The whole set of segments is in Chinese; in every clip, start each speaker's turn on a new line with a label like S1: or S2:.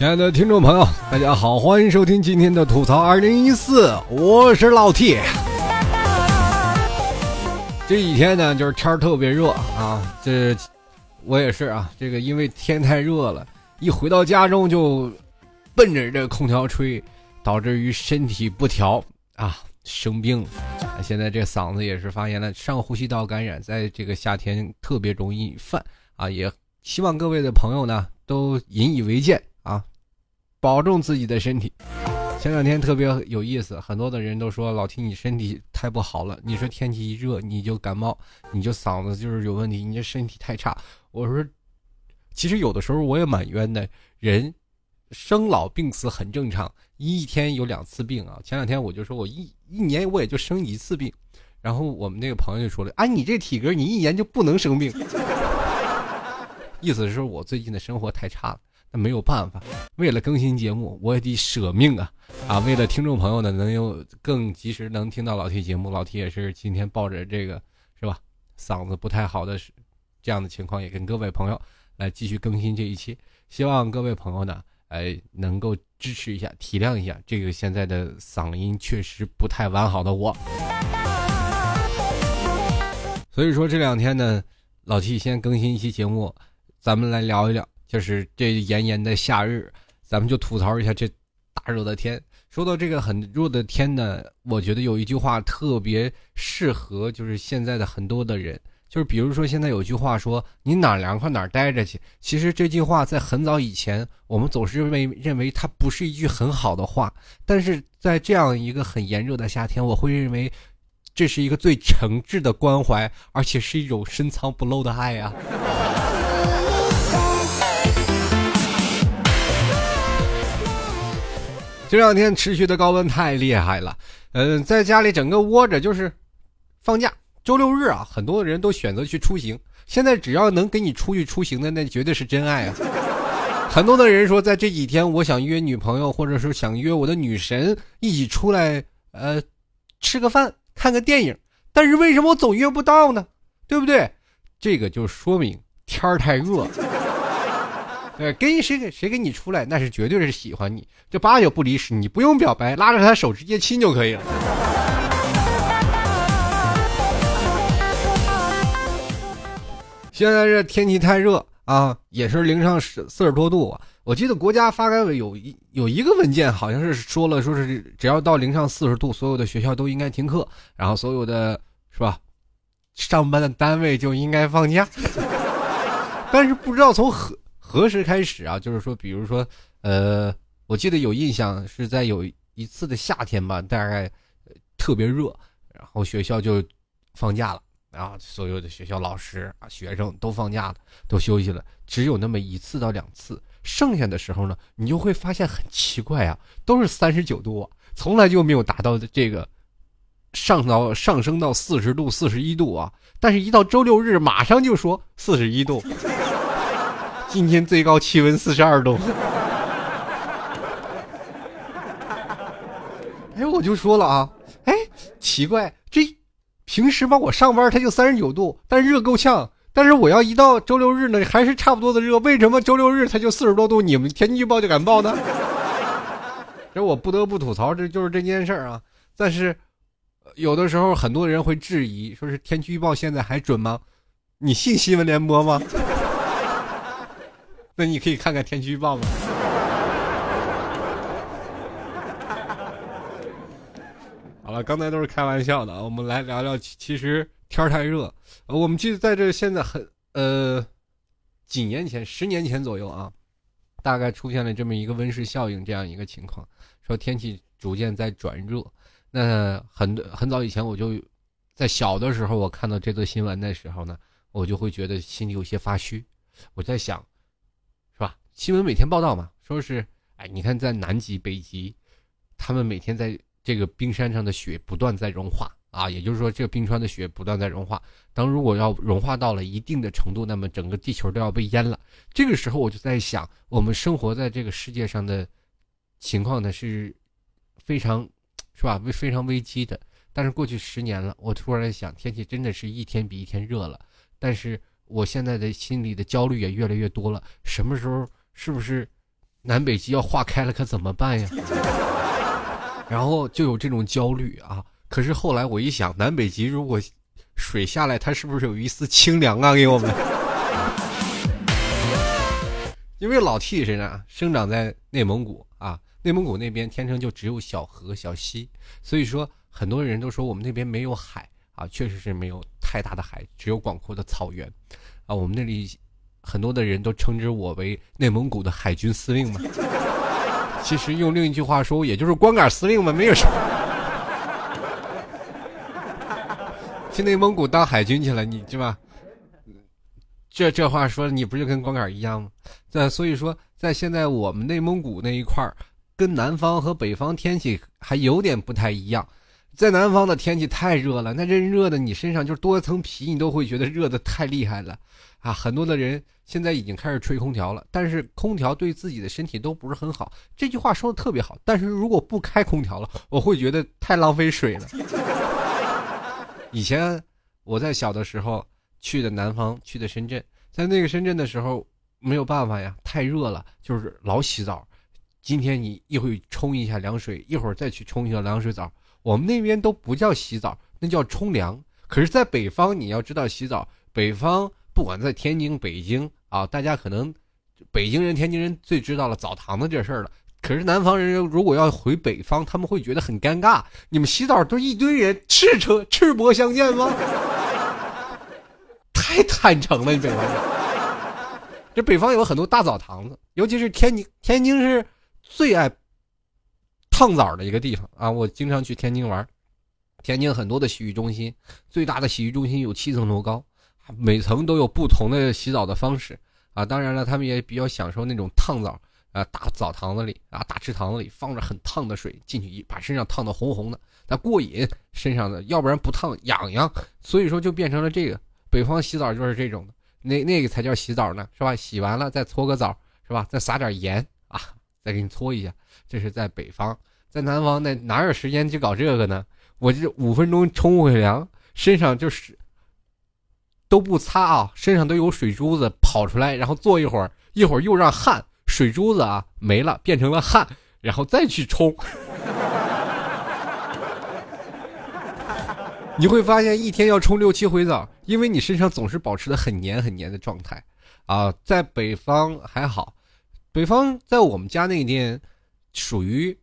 S1: 亲爱的听众朋友，大家好，欢迎收听今天的吐槽二零一四，我是老 T。这几天呢，就是天儿特别热啊，这我也是啊，这个因为天太热了，一回到家中就奔着这空调吹，导致于身体不调啊，生病。现在这嗓子也是发炎了，上呼吸道感染，在这个夏天特别容易犯啊，也希望各位的朋友呢都引以为戒。保重自己的身体。前两天特别有意思，很多的人都说老听你身体太不好了。你说天气一热你就感冒，你就嗓子就是有问题，你这身体太差。我说，其实有的时候我也蛮冤的。人生老病死很正常，一天有两次病啊。前两天我就说我一一年我也就生一次病，然后我们那个朋友就说了：“啊，你这体格你一年就不能生病。”意思是说我最近的生活太差了。那没有办法，为了更新节目，我也得舍命啊！啊，为了听众朋友呢，能有更及时能听到老 T 节目，老 T 也是今天抱着这个是吧，嗓子不太好的这样的情况，也跟各位朋友来继续更新这一期。希望各位朋友呢，哎，能够支持一下，体谅一下这个现在的嗓音确实不太完好的我。所以说这两天呢，老 T 先更新一期节目，咱们来聊一聊。就是这炎炎的夏日，咱们就吐槽一下这大热的天。说到这个很热的天呢，我觉得有一句话特别适合，就是现在的很多的人，就是比如说现在有句话说“你哪凉快哪待着去”。其实这句话在很早以前，我们总是认为认为它不是一句很好的话，但是在这样一个很炎热的夏天，我会认为这是一个最诚挚的关怀，而且是一种深藏不露的爱啊。这两天持续的高温太厉害了，嗯，在家里整个窝着就是放假，周六日啊，很多人都选择去出行。现在只要能给你出去出行的，那绝对是真爱啊！很多的人说，在这几天，我想约女朋友，或者说想约我的女神一起出来，呃，吃个饭，看个电影。但是为什么我总约不到呢？对不对？这个就说明天儿太热。对，跟谁给谁跟你出来，那是绝对是喜欢你，这八九不离十，你不用表白，拉着他手直接亲就可以了。现在这天气太热啊，也是零上十四十多度。我记得国家发改委有一有一个文件，好像是说了，说是只要到零上四十度，所有的学校都应该停课，然后所有的是吧，上班的单位就应该放假。但是不知道从何。何时开始啊？就是说，比如说，呃，我记得有印象是在有一次的夏天吧，大概特别热，然后学校就放假了，然后所有的学校老师啊、学生都放假了，都休息了，只有那么一次到两次，剩下的时候呢，你就会发现很奇怪啊，都是三十九度，从来就没有达到这个上到上升到四十度、四十一度啊，但是一到周六日，马上就说四十一度。今天最高气温四十二度。哎，我就说了啊，哎，奇怪，这平时吧，我上班它就三十九度，但是热够呛。但是我要一到周六日呢，还是差不多的热。为什么周六日它就四十多度？你们天气预报就敢报呢？这我不得不吐槽，这就是这件事儿啊。但是有的时候很多人会质疑，说是天气预报现在还准吗？你信新闻联播吗？那你可以看看天气预报吗？好了，刚才都是开玩笑的啊，我们来聊聊。其实天太热，我们记得在这现在很呃几年前，十年前左右啊，大概出现了这么一个温室效应这样一个情况，说天气逐渐在转热。那很很早以前我就在小的时候，我看到这则新闻的时候呢，我就会觉得心里有些发虚，我在想。新闻每天报道嘛，说是，哎，你看在南极、北极，他们每天在这个冰山上的雪不断在融化啊，也就是说，这个冰川的雪不断在融化。当如果要融化到了一定的程度，那么整个地球都要被淹了。这个时候，我就在想，我们生活在这个世界上的情况呢，是非常，是吧？危非常危机的。但是过去十年了，我突然想，天气真的是一天比一天热了。但是我现在的心里的焦虑也越来越多了，什么时候？是不是南北极要化开了，可怎么办呀？然后就有这种焦虑啊。可是后来我一想，南北极如果水下来，它是不是有一丝清凉啊？给我们，因为老 T 身上生长在内蒙古啊，内蒙古那边天生就只有小河小溪，所以说很多人都说我们那边没有海啊，确实是没有太大的海，只有广阔的草原啊。我们那里很多的人都称之我为内蒙古的海军司令嘛，其实用另一句话说，也就是光杆司令嘛，没有什么。去内蒙古当海军去了，你是吧？这这话说，你不就跟光杆一样吗？在所以说，在现在我们内蒙古那一块儿，跟南方和北方天气还有点不太一样。在南方的天气太热了，那这热的你身上就多层皮，你都会觉得热的太厉害了啊！很多的人现在已经开始吹空调了，但是空调对自己的身体都不是很好。这句话说的特别好，但是如果不开空调了，我会觉得太浪费水了。以前我在小的时候去的南方，去的深圳，在那个深圳的时候没有办法呀，太热了，就是老洗澡。今天你一会冲一下凉水，一会儿再去冲一下凉水澡。我们那边都不叫洗澡，那叫冲凉。可是，在北方你要知道洗澡，北方不管在天津、北京啊，大家可能北京人、天津人最知道了澡堂子这事儿了。可是南方人如果要回北方，他们会觉得很尴尬。你们洗澡都一堆人赤车赤膊相见吗？太坦诚了，你北方人。这北方有很多大澡堂子，尤其是天津，天津是最爱烫澡的一个地方啊！我经常去天津玩，天津很多的洗浴中心，最大的洗浴中心有七层楼高，每层都有不同的洗澡的方式啊！当然了，他们也比较享受那种烫澡。啊，大澡堂子里啊，大池塘子里放着很烫的水，进去一把身上烫的红红的，那过瘾，身上的要不然不烫痒痒，所以说就变成了这个北方洗澡就是这种的，那那个才叫洗澡呢，是吧？洗完了再搓个澡，是吧？再撒点盐啊，再给你搓一下，这是在北方，在南方那哪有时间去搞这个呢？我这五分钟冲回凉，身上就是都不擦啊，身上都有水珠子跑出来，然后坐一会儿，一会儿又让汗。水珠子啊没了，变成了汗，然后再去冲，你会发现一天要冲六七回澡，因为你身上总是保持的很黏很黏的状态啊。在北方还好，北方在我们家那边属于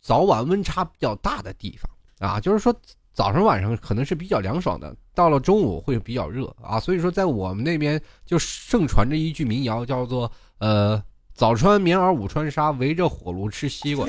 S1: 早晚温差比较大的地方啊，就是说早上晚上可能是比较凉爽的，到了中午会比较热啊。所以说在我们那边就盛传着一句民谣，叫做呃。早穿棉袄，午穿纱，围着火炉吃西瓜。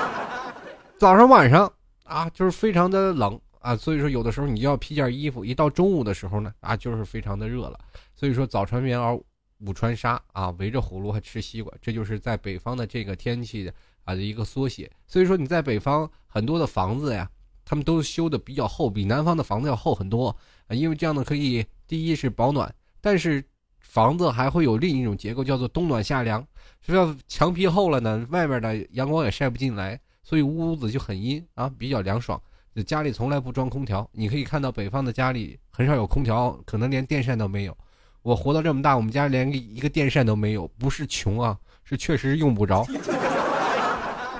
S1: 早上晚上啊，就是非常的冷啊，所以说有的时候你就要披件衣服。一到中午的时候呢，啊，就是非常的热了。所以说早穿棉袄，午穿纱啊，围着火炉还吃西瓜，这就是在北方的这个天气的啊的一个缩写。所以说你在北方很多的房子呀，他们都修的比较厚，比南方的房子要厚很多啊，因为这样呢可以第一是保暖，但是。房子还会有另一种结构，叫做冬暖夏凉。只要墙皮厚了呢，外面的阳光也晒不进来，所以屋子就很阴啊，比较凉爽。家里从来不装空调，你可以看到北方的家里很少有空调，可能连电扇都没有。我活到这么大，我们家连一个电扇都没有，不是穷啊，是确实用不着。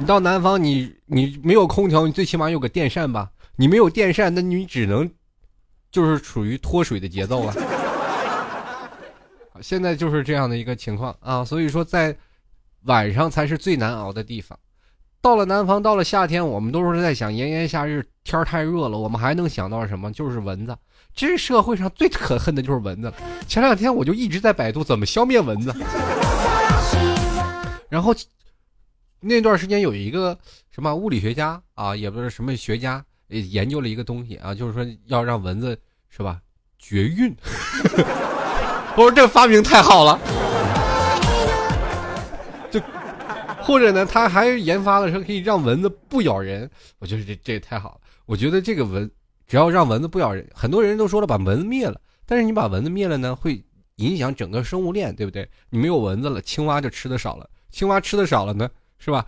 S1: 你到南方，你你没有空调，你最起码有个电扇吧？你没有电扇，那你只能就是处于脱水的节奏了。现在就是这样的一个情况啊，所以说在晚上才是最难熬的地方。到了南方，到了夏天，我们都是在想炎炎夏日，天太热了，我们还能想到什么？就是蚊子。这社会上最可恨的就是蚊子。前两天我就一直在百度怎么消灭蚊子，然后那段时间有一个什么物理学家啊，也不是什么学家，研究了一个东西啊，就是说要让蚊子是吧绝育。我说这发明太好了，就或者呢，他还研发了说可以让蚊子不咬人。我觉得这这也太好了。我觉得这个蚊只要让蚊子不咬人，很多人都说了把蚊子灭了，但是你把蚊子灭了呢，会影响整个生物链，对不对？你没有蚊子了，青蛙就吃的少了，青蛙吃的少了呢，是吧？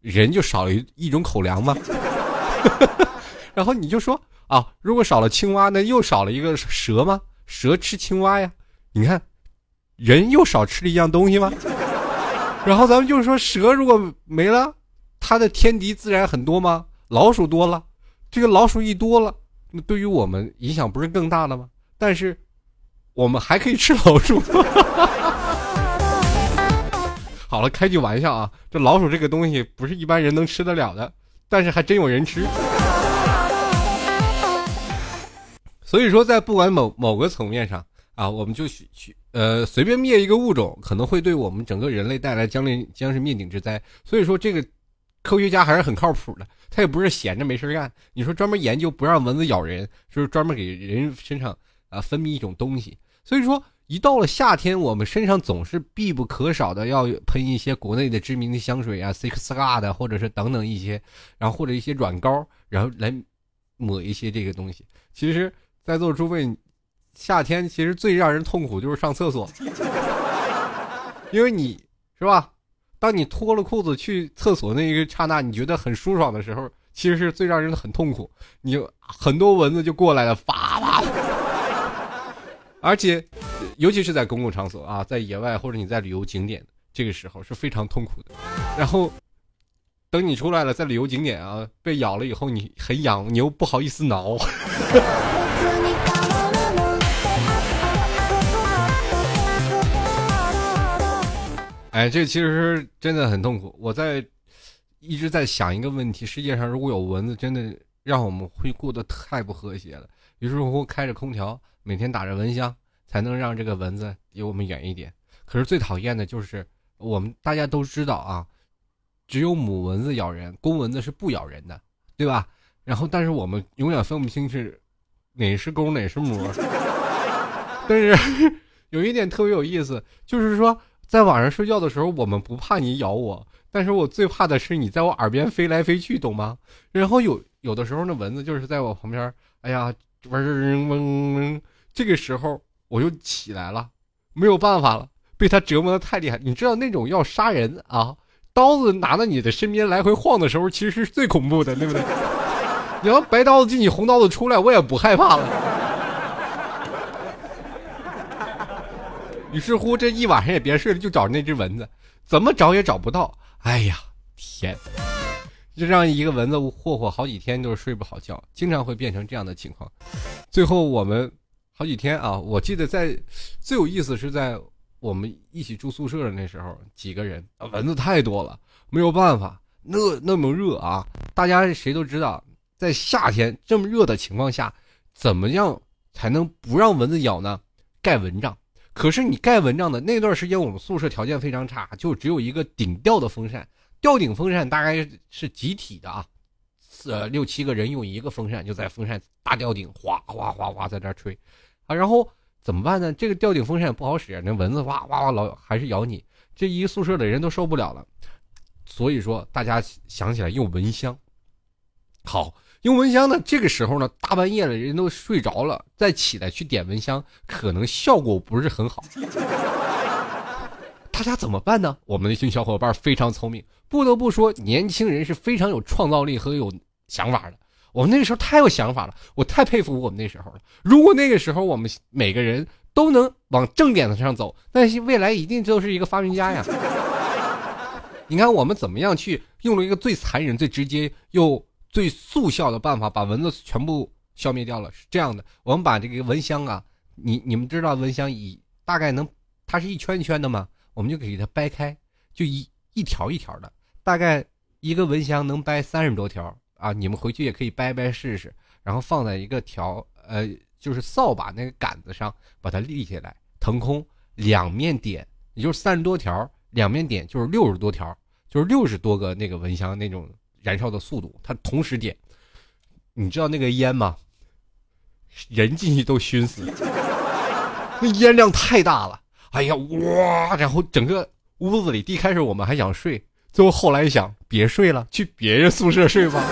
S1: 人就少了一种口粮嘛。然后你就说啊，如果少了青蛙，那又少了一个蛇吗？蛇吃青蛙呀。你看，人又少吃了一样东西吗？然后咱们就是说，蛇如果没了，它的天敌自然很多吗？老鼠多了，这个老鼠一多了，那对于我们影响不是更大了吗？但是，我们还可以吃老鼠。好了，开句玩笑啊，这老鼠这个东西不是一般人能吃得了的，但是还真有人吃。所以说，在不管某某个层面上啊，我们就去去呃随便灭一个物种，可能会对我们整个人类带来将临将是灭顶之灾。所以说，这个科学家还是很靠谱的，他也不是闲着没事干。你说专门研究不让蚊子咬人，就是专门给人身上啊分泌一种东西。所以说，一到了夏天，我们身上总是必不可少的要喷一些国内的知名的香水啊，Six God 或者是等等一些，然后或者一些软膏，然后来抹一些这个东西。其实。在座诸位，夏天其实最让人痛苦就是上厕所，因为你是吧？当你脱了裤子去厕所那一个刹那，你觉得很舒爽的时候，其实是最让人很痛苦。你很多蚊子就过来了，发发。而且，尤其是在公共场所啊，在野外或者你在旅游景点，这个时候是非常痛苦的。然后，等你出来了，在旅游景点啊被咬了以后，你很痒，你又不好意思挠。哎，这其实真的很痛苦。我在一直在想一个问题：世界上如果有蚊子，真的让我们会过得太不和谐了。于是乎，开着空调，每天打着蚊香，才能让这个蚊子离我们远一点。可是最讨厌的就是我们大家都知道啊，只有母蚊子咬人，公蚊子是不咬人的，对吧？然后，但是我们永远分不清是哪是公哪是母。但是有一点特别有意思，就是说。在晚上睡觉的时候，我们不怕你咬我，但是我最怕的是你在我耳边飞来飞去，懂吗？然后有有的时候，那蚊子就是在我旁边，哎呀，嗡嗡嗡，这个时候我就起来了，没有办法了，被他折磨的太厉害。你知道那种要杀人啊，刀子拿在你的身边来回晃的时候，其实是最恐怖的，对不对？你要白刀子进你，红刀子出来，我也不害怕了。于是乎，这一晚上也别睡了，就找那只蚊子，怎么找也找不到。哎呀，天！就让一个蚊子霍霍好几天都是睡不好觉，经常会变成这样的情况。最后我们好几天啊，我记得在最有意思是在我们一起住宿舍的那时候，几个人，蚊子太多了，没有办法，那那么热啊，大家谁都知道，在夏天这么热的情况下，怎么样才能不让蚊子咬呢？盖蚊帐。可是你盖蚊帐的那段时间，我们宿舍条件非常差，就只有一个顶吊的风扇，吊顶风扇大概是集体的啊，四六七个人用一个风扇，就在风扇大吊顶哗哗哗哗在这吹，啊，然后怎么办呢？这个吊顶风扇不好使，那蚊子哇哇哇老还是咬你，这一宿舍的人都受不了了，所以说大家想起来用蚊香，好。用蚊香呢？这个时候呢，大半夜了，人都睡着了，再起来去点蚊香，可能效果不是很好。大家怎么办呢？我们那群小伙伴非常聪明，不得不说，年轻人是非常有创造力和有想法的。我们那个时候太有想法了，我太佩服我们那时候了。如果那个时候我们每个人都能往正点子上走，那未来一定都是一个发明家呀。你看我们怎么样去用了一个最残忍、最直接又。最速效的办法把蚊子全部消灭掉了，是这样的。我们把这个蚊香啊，你你们知道蚊香以大概能，它是一圈一圈的吗，我们就给它掰开，就一一条一条的，大概一个蚊香能掰三十多条啊。你们回去也可以掰掰试试，然后放在一个条呃，就是扫把那个杆子上，把它立起来，腾空两面点，也就是三十多条，两面点就是六十多条，就是六十多个那个蚊香那种。燃烧的速度，它同时点，你知道那个烟吗？人进去都熏死，那烟量太大了。哎呀，哇！然后整个屋子里，一开始我们还想睡，最后后来一想，别睡了，去别人宿舍睡吧。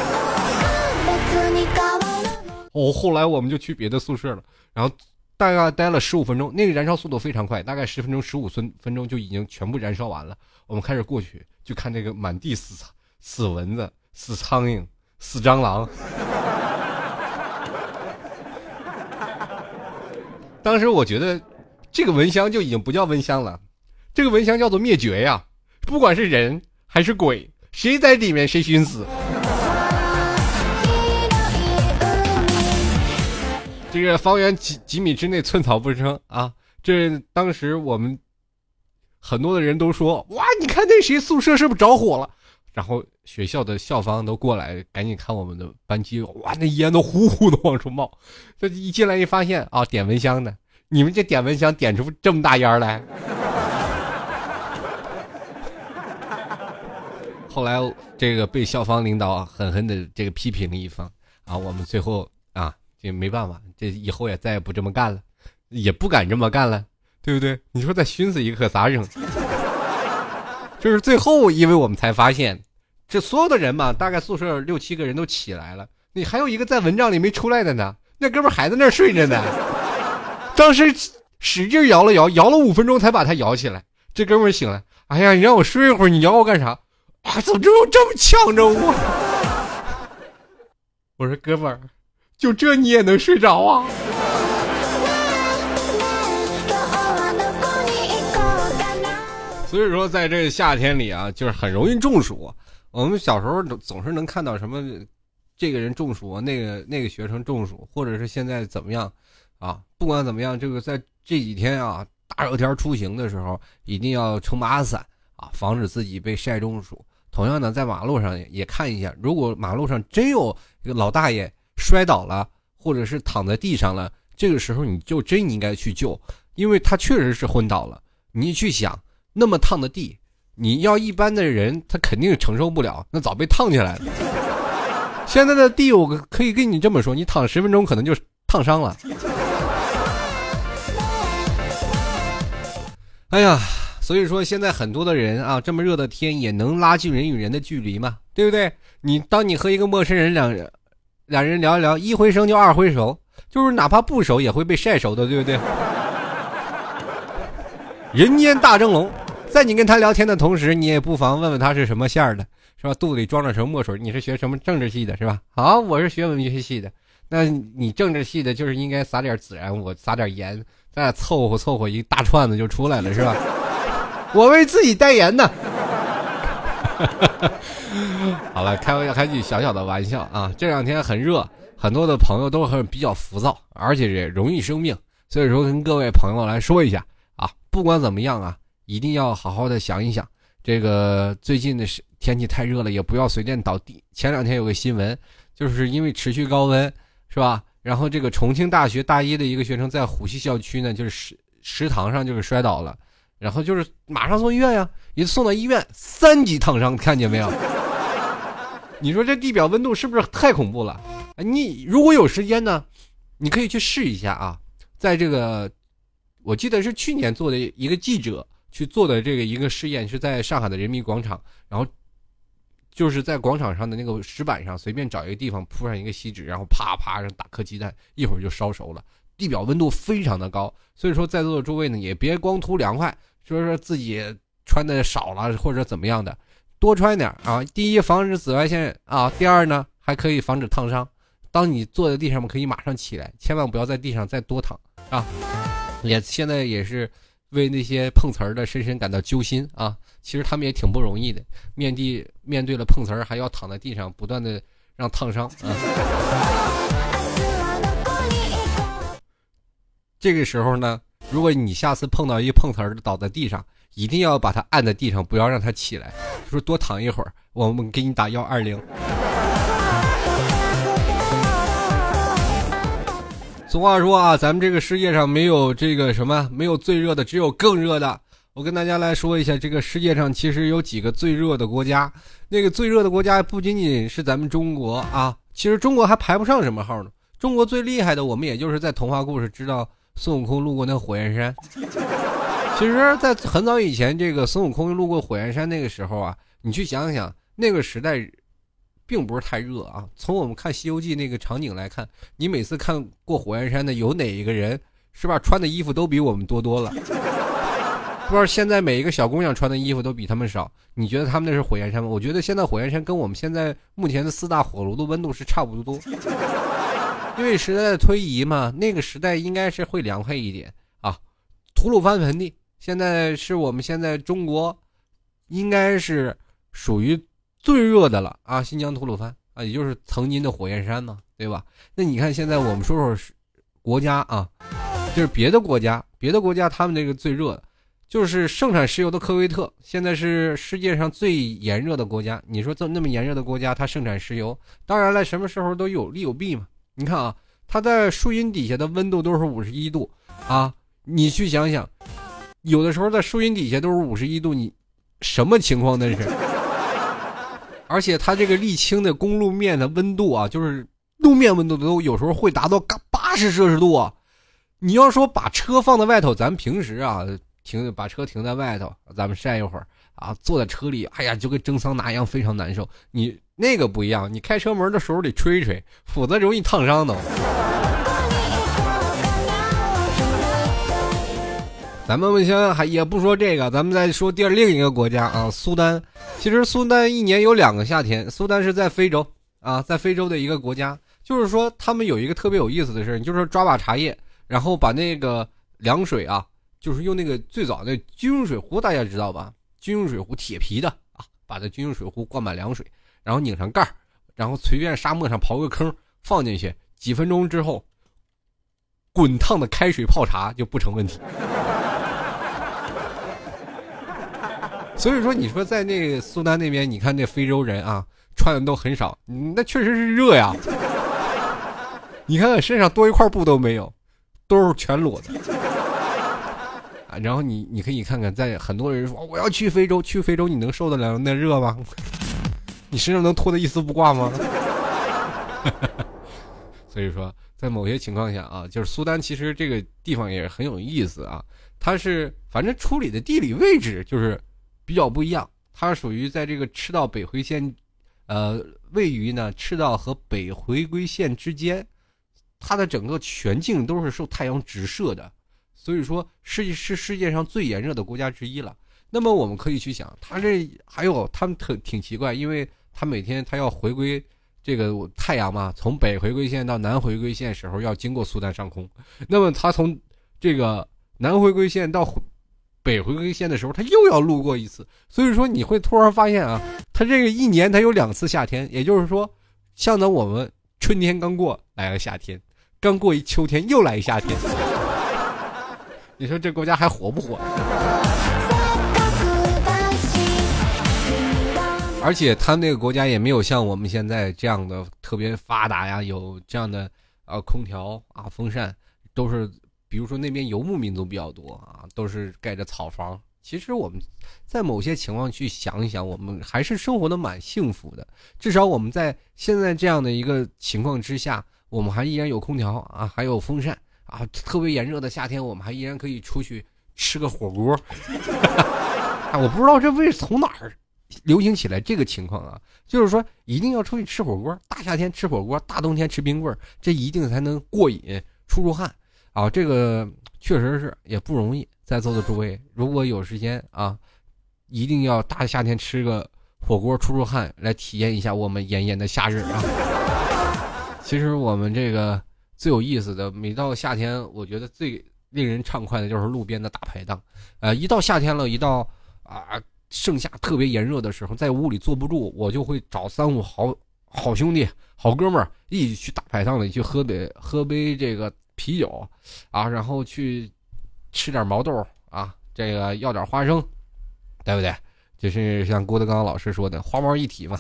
S1: 哦，后来我们就去别的宿舍了，然后大概待了十五分钟，那个燃烧速度非常快，大概十分钟、十五分分钟就已经全部燃烧完了。我们开始过去，就看这个满地死死蚊子。死苍蝇，死蟑螂。当时我觉得，这个蚊香就已经不叫蚊香了，这个蚊香叫做灭绝呀！不管是人还是鬼，谁在里面谁寻死。这个方圆几几米之内寸草不生啊！这当时我们很多的人都说：“哇，你看那谁宿舍是不是着火了？”然后学校的校方都过来，赶紧看我们的班级，哇，那烟都呼呼的往出冒。这一进来一发现啊，点蚊香的，你们这点蚊香点出这么大烟来。后来这个被校方领导狠狠的这个批评了一番啊，我们最后啊，这没办法，这以后也再也不这么干了，也不敢这么干了，对不对？你说再熏死一个可咋整？就是最后，因为我们才发现。这所有的人嘛，大概宿舍六七个人都起来了，你还有一个在蚊帐里没出来的呢，那哥们还在那儿睡着呢。当时使劲摇了摇，摇了五分钟才把他摇起来。这哥们醒了，哎呀，你让我睡一会儿，你摇我干啥？啊，怎么这么这么呛着我？我说哥们儿，就这你也能睡着啊？所以说，在这夏天里啊，就是很容易中暑。我们小时候总总是能看到什么，这个人中暑，那个那个学生中暑，或者是现在怎么样，啊，不管怎么样，这个在这几天啊，大热天出行的时候，一定要撑把伞啊，防止自己被晒中暑。同样呢，在马路上也看一下，如果马路上真有老大爷摔倒了，或者是躺在地上了，这个时候你就真应该去救，因为他确实是昏倒了。你去想，那么烫的地。你要一般的人，他肯定承受不了，那早被烫起来了。现在的地，我可以跟你这么说，你躺十分钟可能就烫伤了。哎呀，所以说现在很多的人啊，这么热的天也能拉近人与人的距离嘛，对不对？你当你和一个陌生人两人两人聊一聊，一回生就二回熟，就是哪怕不熟也会被晒熟的，对不对？人间大蒸笼。在你跟他聊天的同时，你也不妨问问他是什么馅儿的，是吧？肚子里装着什么墨水？你是学什么政治系的，是吧？好，我是学文学系的。那你政治系的，就是应该撒点孜然，我撒点盐，咱俩凑合凑合一大串子就出来了，是吧？我为自己代言呢。好了，开玩笑，开句小小的玩笑啊。这两天很热，很多的朋友都很比较浮躁，而且也容易生病，所以说跟各位朋友来说一下啊，不管怎么样啊。一定要好好的想一想，这个最近的是天气太热了，也不要随便倒地。前两天有个新闻，就是因为持续高温，是吧？然后这个重庆大学大一的一个学生在虎溪校区呢，就是食食堂上就是摔倒了，然后就是马上送医院呀，一送到医院三级烫伤，看见没有？你说这地表温度是不是太恐怖了？你如果有时间呢，你可以去试一下啊，在这个我记得是去年做的一个记者。去做的这个一个试验是在上海的人民广场，然后就是在广场上的那个石板上随便找一个地方铺上一个锡纸，然后啪啪上打颗鸡蛋，一会儿就烧熟了。地表温度非常的高，所以说在座的诸位呢也别光图凉快，说说自己穿的少了或者怎么样的，多穿点啊。第一防止紫外线啊，第二呢还可以防止烫伤。当你坐在地上可以马上起来，千万不要在地上再多躺啊。也现在也是。为那些碰瓷儿的深深感到揪心啊！其实他们也挺不容易的，面地面对了碰瓷儿，还要躺在地上不断的让烫伤啊。这个时候呢，如果你下次碰到一碰瓷儿倒在地上，一定要把他按在地上，不要让他起来，说多躺一会儿，我们给你打幺二零。俗话说啊，咱们这个世界上没有这个什么，没有最热的，只有更热的。我跟大家来说一下，这个世界上其实有几个最热的国家。那个最热的国家不仅仅是咱们中国啊，其实中国还排不上什么号呢。中国最厉害的，我们也就是在童话故事知道孙悟空路过那火焰山。其实，在很早以前，这个孙悟空路过火焰山那个时候啊，你去想想那个时代。并不是太热啊。从我们看《西游记》那个场景来看，你每次看过火焰山的，有哪一个人是吧？穿的衣服都比我们多多了。不知道现在每一个小姑娘穿的衣服都比他们少。你觉得他们那是火焰山吗？我觉得现在火焰山跟我们现在目前的四大火炉的温度是差不多。因为时代的推移嘛，那个时代应该是会凉快一点啊。吐鲁番盆地现在是我们现在中国应该是属于最热的了啊，新疆吐鲁番啊，也就是曾经的火焰山嘛，对吧？那你看现在我们说说国家啊，就是别的国家，别的国家他们那个最热的，就是盛产石油的科威特，现在是世界上最炎热的国家。你说这那么炎热的国家，它盛产石油，当然了，什么时候都有利有弊嘛。你看啊，它在树荫底下的温度都是五十一度啊，你去想想，有的时候在树荫底下都是五十一度，你什么情况那是？而且它这个沥青的公路面的温度啊，就是路面温度都有时候会达到八十摄氏度啊！你要说把车放在外头，咱平时啊停把车停在外头，咱们晒一会儿啊，坐在车里，哎呀，就跟蒸桑拿一样，非常难受。你那个不一样，你开车门的时候得吹一吹，否则容易烫伤的。咱们先还也不说这个，咱们再说第二另一个国家啊，苏丹。其实苏丹一年有两个夏天，苏丹是在非洲啊，在非洲的一个国家。就是说，他们有一个特别有意思的事就是抓把茶叶，然后把那个凉水啊，就是用那个最早的军用水壶，大家知道吧？军用水壶，铁皮的啊，把这军用水壶灌满凉水，然后拧上盖然后随便沙漠上刨个坑放进去，几分钟之后，滚烫的开水泡茶就不成问题。所以说，你说在那苏丹那边，你看那非洲人啊，穿的都很少，那确实是热呀。你看看身上多一块布都没有，都是全裸的。然后你你可以看看，在很多人说我要去非洲，去非洲你能受得了那热吗？你身上能脱的一丝不挂吗？所以说，在某些情况下啊，就是苏丹其实这个地方也很有意思啊。它是反正处理的地理位置就是。比较不一样，它属于在这个赤道北回线，呃，位于呢赤道和北回归线之间，它的整个全境都是受太阳直射的，所以说是是世界上最炎热的国家之一了。那么我们可以去想，它这还有他们特挺奇怪，因为它每天它要回归这个太阳嘛，从北回归线到南回归线时候要经过苏丹上空，那么它从这个南回归线到。北回归线的时候，它又要路过一次，所以说你会突然发现啊，它这个一年它有两次夏天，也就是说，像等我们春天刚过来了夏天，刚过一秋天又来一夏天，你说这国家还活不活？而且他那个国家也没有像我们现在这样的特别发达呀，有这样的呃空调啊风扇都是。比如说那边游牧民族比较多啊，都是盖着草房。其实我们在某些情况去想一想，我们还是生活的蛮幸福的。至少我们在现在这样的一个情况之下，我们还依然有空调啊，还有风扇啊。特别炎热的夏天，我们还依然可以出去吃个火锅。啊，我不知道这为从哪儿流行起来这个情况啊，就是说一定要出去吃火锅，大夏天吃火锅，大冬天吃冰棍这一定才能过瘾，出出汗。啊，这个确实是也不容易。在座的诸位，如果有时间啊，一定要大夏天吃个火锅出出汗，来体验一下我们炎炎的夏日啊。其实我们这个最有意思的，每到夏天，我觉得最令人畅快的就是路边的大排档。呃，一到夏天了，一到啊盛夏特别炎热的时候，在屋里坐不住，我就会找三五好好兄弟、好哥们儿一起去大排档里去喝杯喝杯这个。啤酒，啊，然后去吃点毛豆啊，这个要点花生，对不对？就是像郭德纲老师说的“花猫一体”嘛。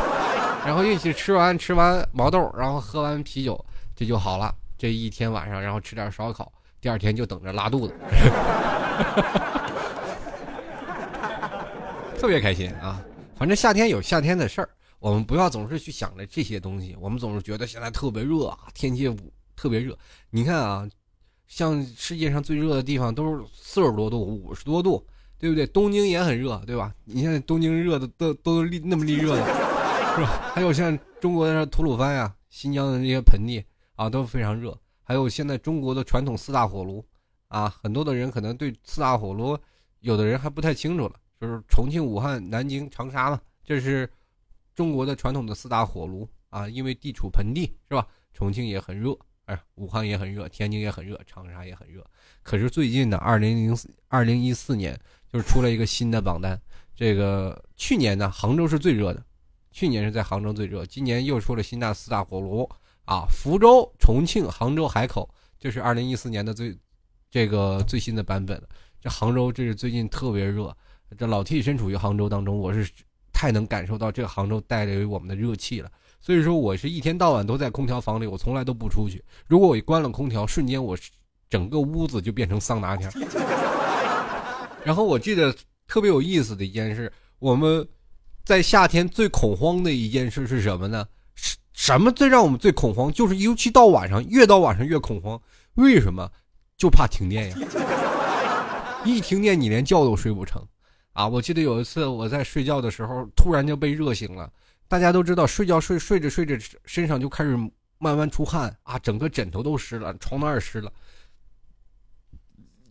S1: 然后一起吃完吃完毛豆，然后喝完啤酒，这就好了。这一天晚上，然后吃点烧烤，第二天就等着拉肚子，特别开心啊！反正夏天有夏天的事儿，我们不要总是去想着这些东西。我们总是觉得现在特别热啊，天气。特别热，你看啊，像世界上最热的地方都是四十多度、五十多度，对不对？东京也很热，对吧？你看东京热的都都那么立热的，是吧？还有像中国的吐鲁番呀、新疆的那些盆地啊，都非常热。还有现在中国的传统四大火炉啊，很多的人可能对四大火炉，有的人还不太清楚了，就是重庆、武汉、南京、长沙嘛，这是中国的传统的四大火炉啊，因为地处盆地，是吧？重庆也很热。哎，武汉也很热，天津也很热，长沙也很热。可是最近呢二零零四二零一四年，就是出了一个新的榜单，这个去年呢，杭州是最热的，去年是在杭州最热，今年又出了新大四大火炉啊，福州、重庆、杭州、海口，这是二零一四年的最这个最新的版本。这杭州这是最近特别热，这老 T 身处于杭州当中，我是太能感受到这个杭州带给我们的热气了。所以说，我是一天到晚都在空调房里，我从来都不出去。如果我一关了空调，瞬间我整个屋子就变成桑拿天。然后我记得。特别有意思的一件事，我们在夏天最恐慌的一件事是什么呢？什么最让我们最恐慌？就是尤其到晚上，越到晚上越恐慌。为什么？就怕停电呀！一停电，你连觉都睡不成。啊！我记得有一次我在睡觉的时候，突然就被热醒了。大家都知道，睡觉睡睡着睡着，身上就开始慢慢出汗啊，整个枕头都湿了，床单也湿了，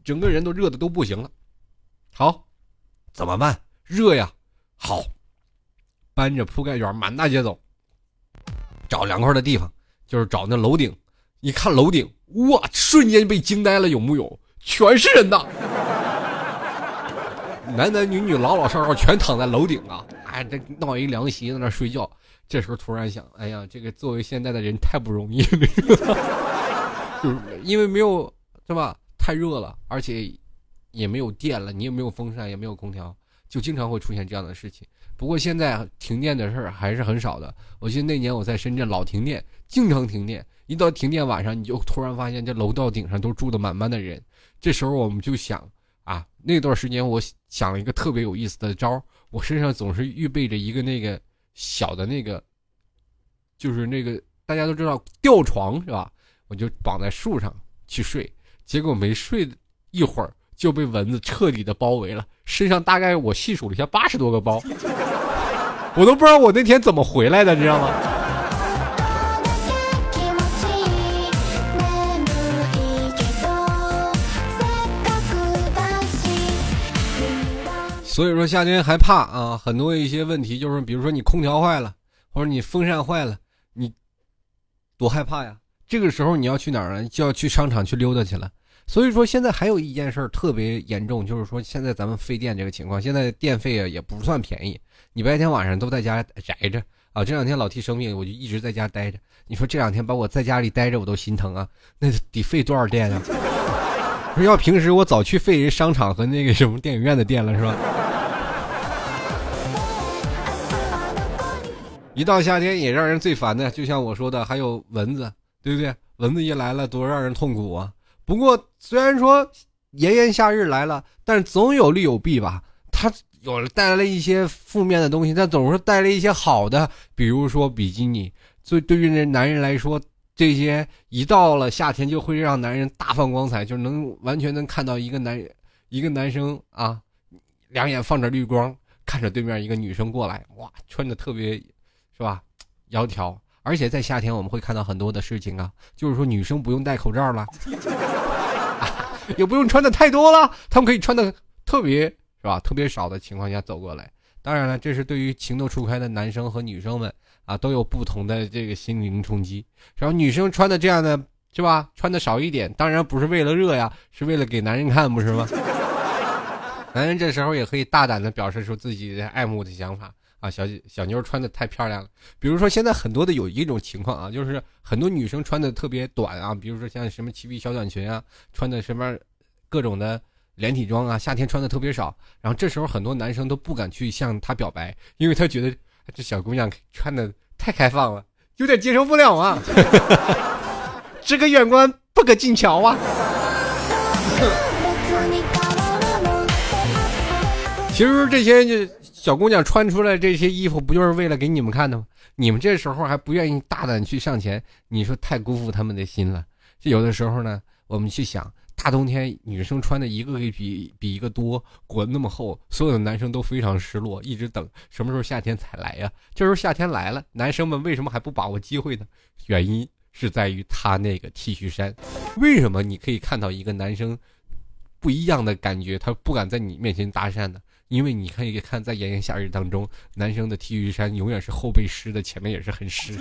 S1: 整个人都热的都不行了。好。怎么办？热呀！好，搬着铺盖卷满大街走，找凉快的地方，就是找那楼顶。一看楼顶，哇！瞬间被惊呆了，有木有？全是人呐！男男女女、老老少少全躺在楼顶啊！哎，这闹一凉席在那睡觉。这时候突然想，哎呀，这个作为现在的人太不容易了，就是因为没有是吧？太热了，而且。也没有电了，你也没有风扇，也没有空调，就经常会出现这样的事情。不过现在停电的事儿还是很少的。我记得那年我在深圳老停电，经常停电。一到停电晚上，你就突然发现这楼道顶上都住的满满的人。这时候我们就想啊，那段时间我想了一个特别有意思的招我身上总是预备着一个那个小的那个，就是那个大家都知道吊床是吧？我就绑在树上去睡，结果没睡一会儿。就被蚊子彻底的包围了，身上大概我细数了一下，八十多个包，我都不知道我那天怎么回来的，你知道吗？所以说夏天还怕啊，很多一些问题就是，比如说你空调坏了，或者你风扇坏了，你多害怕呀！这个时候你要去哪儿啊？就要去商场去溜达去了。所以说，现在还有一件事特别严重，就是说现在咱们费电这个情况，现在电费啊也不算便宜。你白天晚上都在家宅着啊，这两天老提生病，我就一直在家待着。你说这两天把我在家里待着，我都心疼啊，那得费多少电啊？说要平时我早去费人商场和那个什么电影院的电了，是吧？一到夏天也让人最烦的，就像我说的，还有蚊子，对不对？蚊子一来了，多让人痛苦啊！不过，虽然说炎炎夏日来了，但是总有利有弊吧。它有带来了一些负面的东西，但总是带来一些好的，比如说比基尼。所以对于那男人来说，这些一到了夏天就会让男人大放光彩，就能完全能看到一个男人一个男生啊，两眼放着绿光，看着对面一个女生过来，哇，穿的特别是吧，窈窕。而且在夏天，我们会看到很多的事情啊，就是说女生不用戴口罩了，也不用穿的太多了，他们可以穿的特别是吧，特别少的情况下走过来。当然了，这是对于情窦初开的男生和女生们啊，都有不同的这个心灵冲击。然后女生穿的这样的是吧，穿的少一点，当然不是为了热呀，是为了给男人看，不是吗？男人这时候也可以大胆的表示出自己的爱慕的想法。啊，小小妞穿的太漂亮了。比如说，现在很多的有一种情况啊，就是很多女生穿的特别短啊，比如说像什么齐臂小短裙啊，穿的什么各种的连体装啊，夏天穿的特别少。然后这时候很多男生都不敢去向她表白，因为他觉得这小姑娘穿的太开放了，有点接受不了啊。这个远观不可近瞧啊。其实这些就。小姑娘穿出来这些衣服，不就是为了给你们看的吗？你们这时候还不愿意大胆去上前，你说太辜负他们的心了。就有的时候呢，我们去想，大冬天女生穿的一个比比一个多，裹那么厚，所有的男生都非常失落，一直等什么时候夏天才来呀？这时候夏天来了，男生们为什么还不把握机会呢？原因是在于他那个 T 恤衫。为什么你可以看到一个男生不一样的感觉，他不敢在你面前搭讪呢？因为你可以看，在炎炎夏日当中，男生的 T 恤衫永远是后背湿的，前面也是很湿。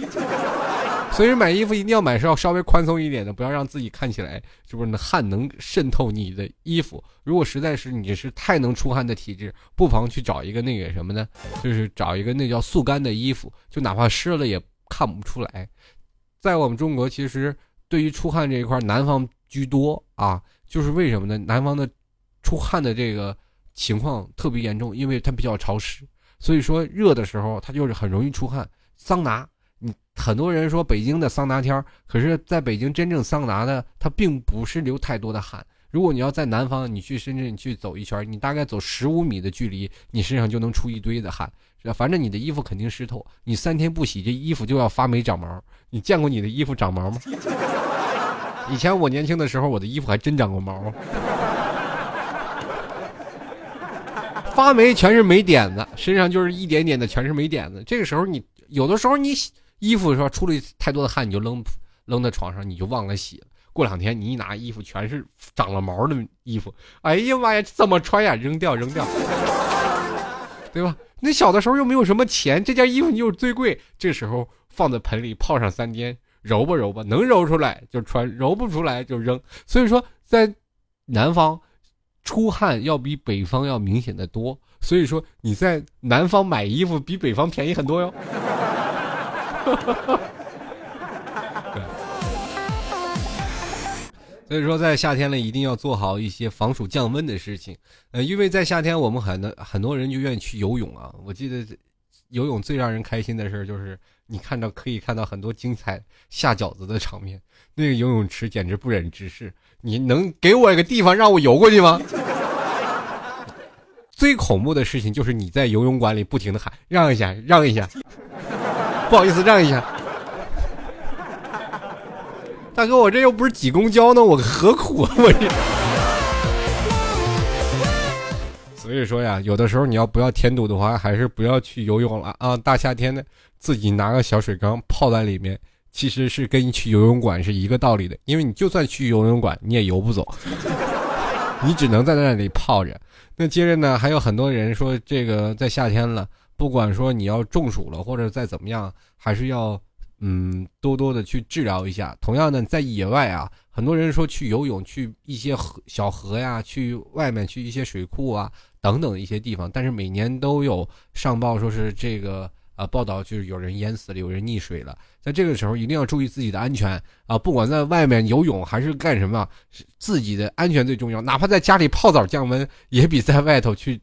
S1: 所以买衣服一定要买稍稍微宽松一点的，不要让自己看起来是不是汗能渗透你的衣服。如果实在是你是太能出汗的体质，不妨去找一个那个什么呢？就是找一个那叫速干的衣服，就哪怕湿了也看不出来。在我们中国，其实对于出汗这一块，南方居多啊。就是为什么呢？南方的出汗的这个情况特别严重，因为它比较潮湿，所以说热的时候它就是很容易出汗。桑拿。你很多人说北京的桑拿天可是在北京真正桑拿的，它并不是流太多的汗。如果你要在南方，你去深圳去走一圈，你大概走十五米的距离，你身上就能出一堆的汗。反正你的衣服肯定湿透，你三天不洗，这衣服就要发霉长毛。你见过你的衣服长毛吗？以前我年轻的时候，我的衣服还真长过毛。发霉全是霉点子，身上就是一点点的，全是霉点子。这个时候，你有的时候你洗。衣服说出了太多的汗，你就扔扔在床上，你就忘了洗了。过两天你一拿衣服，全是长了毛的衣服。哎呀妈呀，怎么穿呀？扔掉，扔掉，对吧？那小的时候又没有什么钱，这件衣服你又最贵。这时候放在盆里泡上三天，揉吧揉吧，能揉出来就穿，揉不出来就扔。所以说，在南方出汗要比北方要明显的多。所以说你在南方买衣服比北方便宜很多哟。对，所以说在夏天呢，一定要做好一些防暑降温的事情。呃，因为在夏天，我们很多很多人就愿意去游泳啊。我记得游泳最让人开心的事就是你看到可以看到很多精彩下饺子的场面。那个游泳池简直不忍直视。你能给我一个地方让我游过去吗？最恐怖的事情就是你在游泳馆里不停的喊让一下，让一下。不好意思，让一下，大哥，我这又不是挤公交呢，我何苦啊？我这。所以说呀，有的时候你要不要添堵的话，还是不要去游泳了啊！大夏天的，自己拿个小水缸泡在里面，其实是跟去游泳馆是一个道理的。因为你就算去游泳馆，你也游不走，你只能在那里泡着。那接着呢，还有很多人说，这个在夏天了。不管说你要中暑了，或者再怎么样，还是要嗯多多的去治疗一下。同样的，在野外啊，很多人说去游泳，去一些河小河呀，去外面去一些水库啊等等一些地方，但是每年都有上报说是这个啊报道，就是有人淹死了，有人溺水了。在这个时候，一定要注意自己的安全啊！不管在外面游泳还是干什么，自己的安全最重要。哪怕在家里泡澡降温，也比在外头去。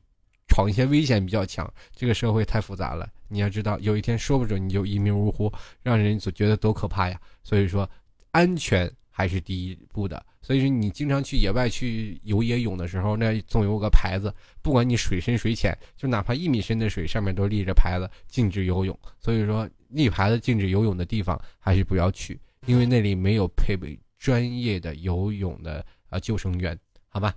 S1: 闯一些危险比较强，这个社会太复杂了。你要知道，有一天说不准你就一命呜呼，让人所觉得多可怕呀。所以说，安全还是第一步的。所以说，你经常去野外去游野泳的时候，那总有个牌子，不管你水深水浅，就哪怕一米深的水，上面都立着牌子禁止游泳。所以说，立牌子禁止游泳的地方还是不要去，因为那里没有配备专业的游泳的啊救生员，好吧？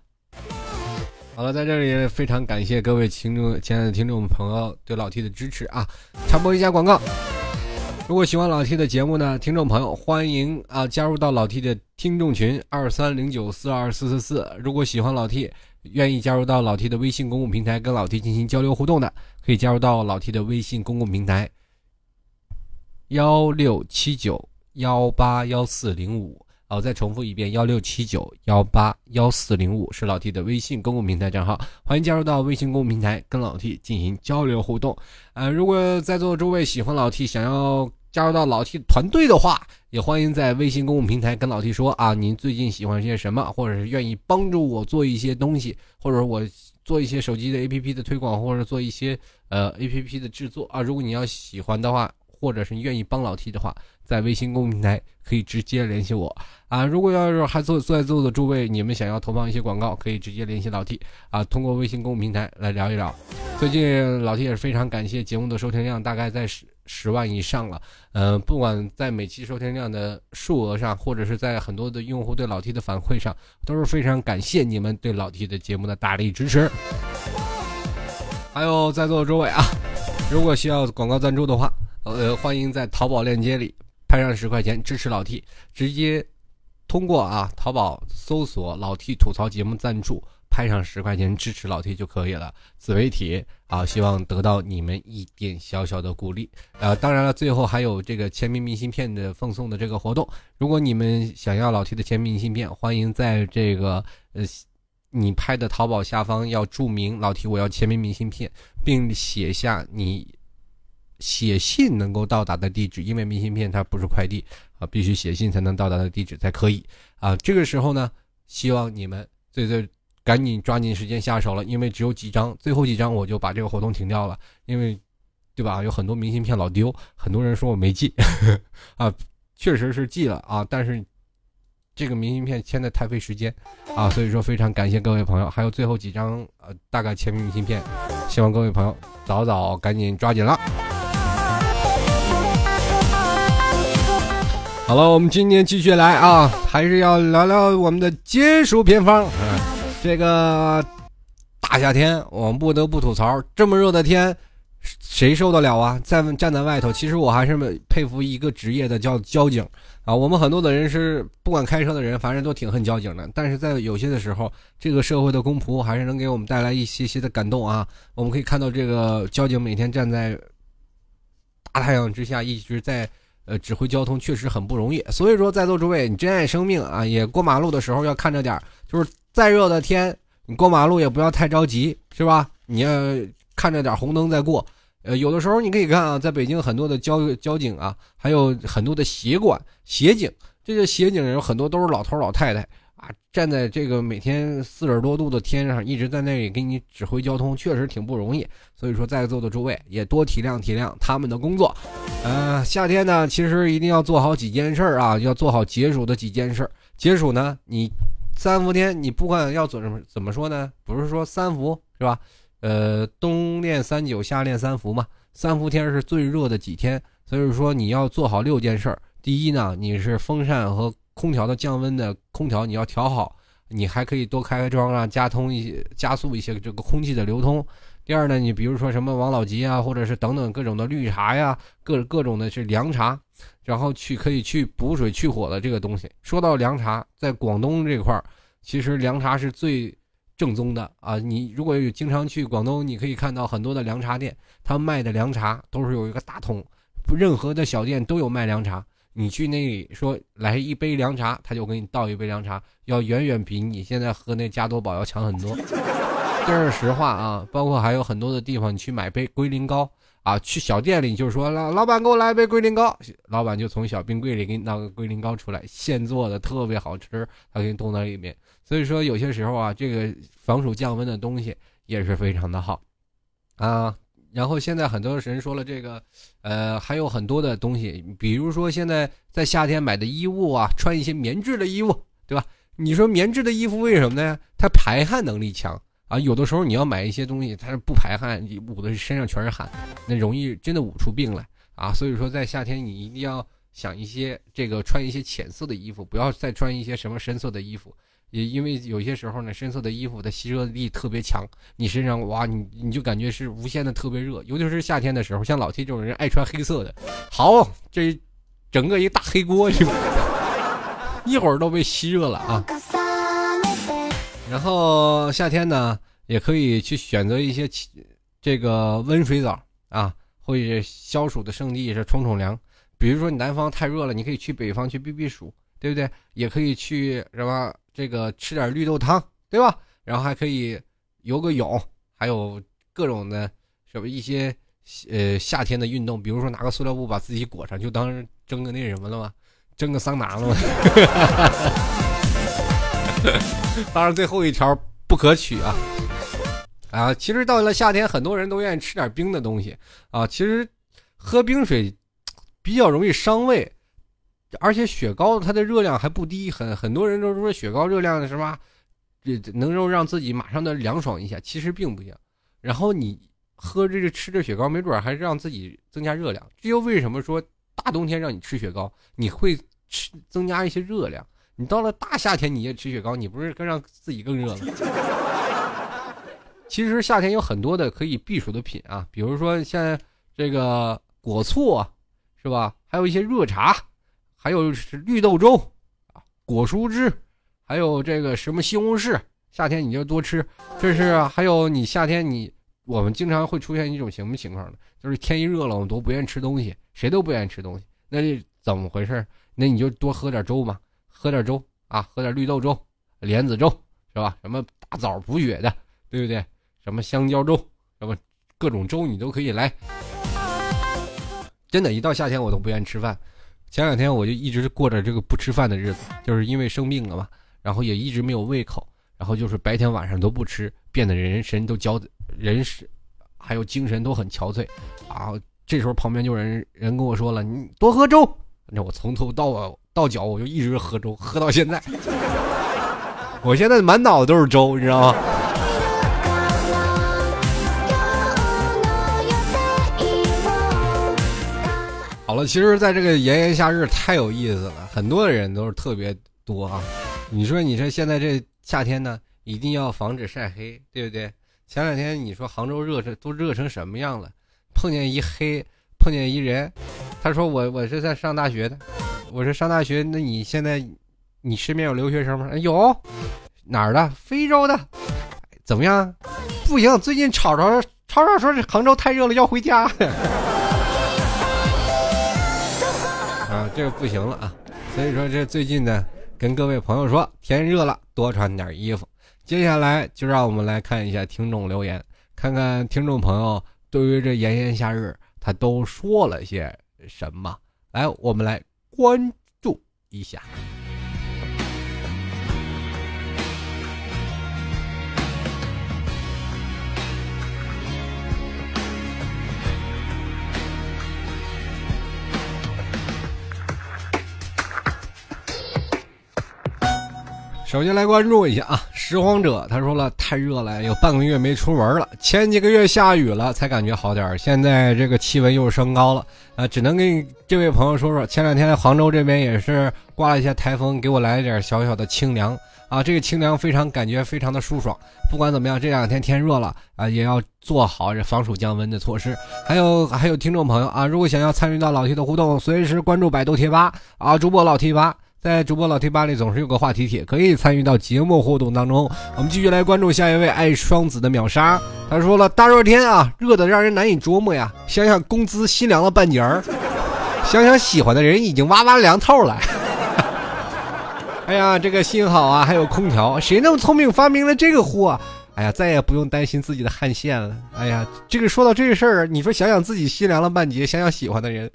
S1: 好了，在这里非常感谢各位听众、亲爱的听众朋友对老 T 的支持啊！插播一下广告，如果喜欢老 T 的节目呢，听众朋友欢迎啊加入到老 T 的听众群二三零九四二四四四。如果喜欢老 T，愿意加入到老 T 的微信公共平台跟老 T 进行交流互动的，可以加入到老 T 的微信公共平台幺六七九幺八幺四零五。我再重复一遍：幺六七九幺八幺四零五是老 T 的微信公共平台账号，欢迎加入到微信公共平台跟老 T 进行交流互动。呃，如果在座的诸位喜欢老 T，想要加入到老 T 团队的话，也欢迎在微信公共平台跟老 T 说啊，您最近喜欢些什么，或者是愿意帮助我做一些东西，或者我做一些手机的 APP 的推广，或者做一些呃 APP 的制作啊。如果你要喜欢的话，或者是愿意帮老 T 的话。在微信公众平台可以直接联系我啊！如果要是还坐在座的诸位，你们想要投放一些广告，可以直接联系老 T 啊，通过微信公众平台来聊一聊。最近老 T 也是非常感谢节目的收听量，大概在十十万以上了。嗯，不管在每期收听量的数额上，或者是在很多的用户对老 T 的反馈上，都是非常感谢你们对老 T 的节目的大力支持。还有在座的诸位啊，如果需要广告赞助的话，呃，欢迎在淘宝链接里。拍上十块钱支持老 T，直接通过啊淘宝搜索“老 T 吐槽节目赞助”，拍上十块钱支持老 T 就可以了。自媒体啊，希望得到你们一点小小的鼓励。呃，当然了，最后还有这个签名明信片的奉送的这个活动。如果你们想要老 T 的签名明信片，欢迎在这个呃你拍的淘宝下方要注明老 T 我要签名明信片，并写下你。写信能够到达的地址，因为明信片它不是快递啊，必须写信才能到达的地址才可以啊。这个时候呢，希望你们最最赶紧抓紧时间下手了，因为只有几张，最后几张我就把这个活动停掉了，因为对吧？有很多明信片老丢，很多人说我没寄 啊，确实是寄了啊，但是这个明信片签的太费时间啊，所以说非常感谢各位朋友，还有最后几张呃大概签名明信片，希望各位朋友早早赶紧抓紧了。好了，我们今天继续来啊，还是要聊聊我们的金属偏方。这个大夏天，我们不得不吐槽，这么热的天，谁受得了啊？在站在外头，其实我还是佩服一个职业的，叫交警啊。我们很多的人是不管开车的人，反正都挺恨交警的。但是在有些的时候，这个社会的公仆还是能给我们带来一些些的感动啊。我们可以看到，这个交警每天站在大太阳之下，一直在。呃，指挥交通确实很不容易，所以说在座诸位，你珍爱生命啊，也过马路的时候要看着点就是再热的天，你过马路也不要太着急，是吧？你要看着点红灯再过。呃，有的时候你可以看啊，在北京很多的交交警啊，还有很多的协管、协警，这些协警有很多都是老头老太太。站在这个每天四十多度的天上，一直在那里给你指挥交通，确实挺不容易。所以说，在座的诸位也多体谅体谅他们的工作。呃，夏天呢，其实一定要做好几件事儿啊，要做好解暑的几件事儿。解暑呢，你三伏天，你不管要怎么怎么说呢，不是说三伏是吧？呃，冬练三九，夏练三伏嘛。三伏天是最热的几天，所以说你要做好六件事儿。第一呢，你是风扇和空调的降温的空调你要调好，你还可以多开开窗啊，加通一些加速一些这个空气的流通。第二呢，你比如说什么王老吉啊，或者是等等各种的绿茶呀，各各种的是凉茶，然后去可以去补水去火的这个东西。说到凉茶，在广东这块，其实凉茶是最正宗的啊。你如果有经常去广东，你可以看到很多的凉茶店，他卖的凉茶都是有一个大桶，任何的小店都有卖凉茶。你去那里说来一杯凉茶，他就给你倒一杯凉茶，要远远比你现在喝那加多宝要强很多，这是实话啊。包括还有很多的地方，你去买杯龟苓膏啊，去小店里就说老老板给我来一杯龟苓膏，老板就从小冰柜里给你拿个龟苓膏出来，现做的特别好吃，他给你冻在里面。所以说有些时候啊，这个防暑降温的东西也是非常的好啊。然后现在很多人说了这个，呃，还有很多的东西，比如说现在在夏天买的衣物啊，穿一些棉质的衣物，对吧？你说棉质的衣服为什么呢？它排汗能力强啊。有的时候你要买一些东西，它是不排汗，捂的身上全是汗，那容易真的捂出病来啊。所以说在夏天你一定要想一些这个穿一些浅色的衣服，不要再穿一些什么深色的衣服。也因为有些时候呢，深色的衣服的吸热力特别强，你身上哇，你你就感觉是无限的特别热，尤其是夏天的时候，像老 T 这种人爱穿黑色的，好，这整个一大黑锅？一会儿都被吸热了啊。然后夏天呢，也可以去选择一些这个温水澡啊，或者消暑的圣地是冲冲凉。比如说你南方太热了，你可以去北方去避避暑，对不对？也可以去什么？这个吃点绿豆汤，对吧？然后还可以游个泳，还有各种的什么一些呃夏天的运动，比如说拿个塑料布把自己裹上，就当蒸个那什么了吗？蒸个桑拿了吗？当然最后一条不可取啊！啊，其实到了夏天，很多人都愿意吃点冰的东西啊。其实喝冰水比较容易伤胃。而且雪糕它的热量还不低，很很多人都说雪糕热量是吧？这能够让自己马上的凉爽一下，其实并不行。然后你喝这个吃着雪糕，没准还是让自己增加热量。这又为什么说大冬天让你吃雪糕，你会吃增加一些热量？你到了大夏天你也吃雪糕，你不是更让自己更热吗？其实夏天有很多的可以避暑的品啊，比如说像这个果醋，是吧？还有一些热茶。还有是绿豆粥啊，果蔬汁，还有这个什么西红柿，夏天你就多吃。这是还有你夏天你我们经常会出现一种什么情况呢？就是天一热了，我们都不愿意吃东西，谁都不愿意吃东西。那怎么回事？那你就多喝点粥嘛，喝点粥啊，喝点绿豆粥、莲子粥是吧？什么大枣补血的，对不对？什么香蕉粥，什么各种粥你都可以来。真的，一到夏天我都不愿意吃饭。前两天我就一直过着这个不吃饭的日子，就是因为生病了嘛，然后也一直没有胃口，然后就是白天晚上都不吃，变得人神都焦，人是还有精神都很憔悴啊。这时候旁边就有人人跟我说了：“你多喝粥。”那我从头到到脚我就一直喝粥，喝到现在。我现在满脑子都是粥，你知道吗？好了，其实，在这个炎炎夏日太有意思了，很多的人都是特别多啊。你说，你说现在这夏天呢，一定要防止晒黑，对不对？前两天你说杭州热成都热成什么样了？碰见一黑，碰见一人，他说我我是在上大学的，我是上大学，那你现在你身边有留学生吗？有，哪儿的？非洲的，怎么样？不行，最近吵吵吵吵说是杭州太热了，要回家。这个不行了啊！所以说这最近呢，跟各位朋友说，天热了，多穿点衣服。接下来就让我们来看一下听众留言，看看听众朋友。对于这炎炎夏日，他都说了些什么？来，我们来关注一下。首先来关注一下啊，拾荒者他说了，太热了，有半个月没出门了。前几个月下雨了，才感觉好点现在这个气温又升高了，啊，只能跟这位朋友说说，前两天杭州这边也是刮了一下台风，给我来了点小小的清凉啊，这个清凉非常感觉非常的舒爽。不管怎么样，这两天天热了啊，也要做好这防暑降温的措施。还有还有听众朋友啊，如果想要参与到老 T 的互动，随时关注百度贴吧啊，主播老 T 吧。在主播老 T 吧里总是有个话题帖，可以参与到节目互动当中。我们继续来关注下一位爱双子的秒杀。他说了：“大热天啊，热的让人难以捉摸呀。想想工资心凉了半截儿，想想喜欢的人已经哇哇凉透了。哎呀，这个幸好啊，还有空调。谁那么聪明发明了这个货？哎呀，再也不用担心自己的汗腺了。哎呀，这个说到这个事儿，你说想想自己心凉了半截，想想喜欢的人，